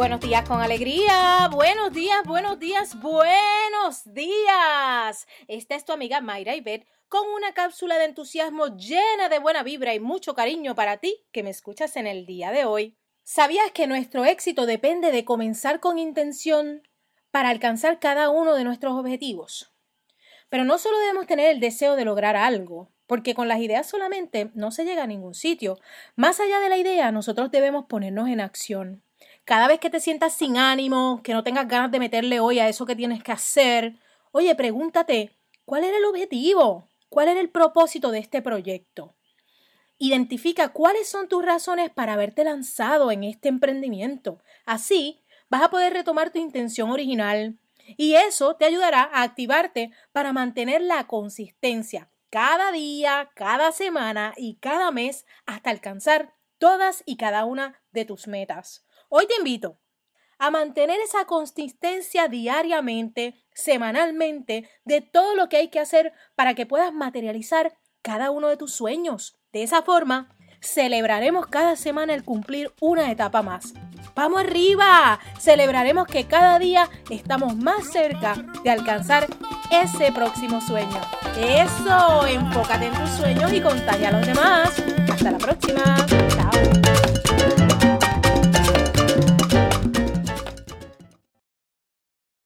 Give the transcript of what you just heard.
Buenos días con alegría, buenos días, buenos días, buenos días. Esta es tu amiga Mayra Ibet con una cápsula de entusiasmo llena de buena vibra y mucho cariño para ti que me escuchas en el día de hoy. ¿Sabías que nuestro éxito depende de comenzar con intención para alcanzar cada uno de nuestros objetivos? Pero no solo debemos tener el deseo de lograr algo, porque con las ideas solamente no se llega a ningún sitio. Más allá de la idea, nosotros debemos ponernos en acción. Cada vez que te sientas sin ánimo, que no tengas ganas de meterle hoy a eso que tienes que hacer, oye, pregúntate, ¿cuál era el objetivo? ¿Cuál era el propósito de este proyecto? Identifica cuáles son tus razones para haberte lanzado en este emprendimiento. Así vas a poder retomar tu intención original y eso te ayudará a activarte para mantener la consistencia, cada día, cada semana y cada mes hasta alcanzar todas y cada una de tus metas. Hoy te invito a mantener esa consistencia diariamente, semanalmente, de todo lo que hay que hacer para que puedas materializar cada uno de tus sueños. De esa forma, celebraremos cada semana el cumplir una etapa más. ¡Vamos arriba! Celebraremos que cada día estamos más cerca de alcanzar ese próximo sueño. Eso, enfócate en tus sueños y contagia a los demás. Hasta la próxima.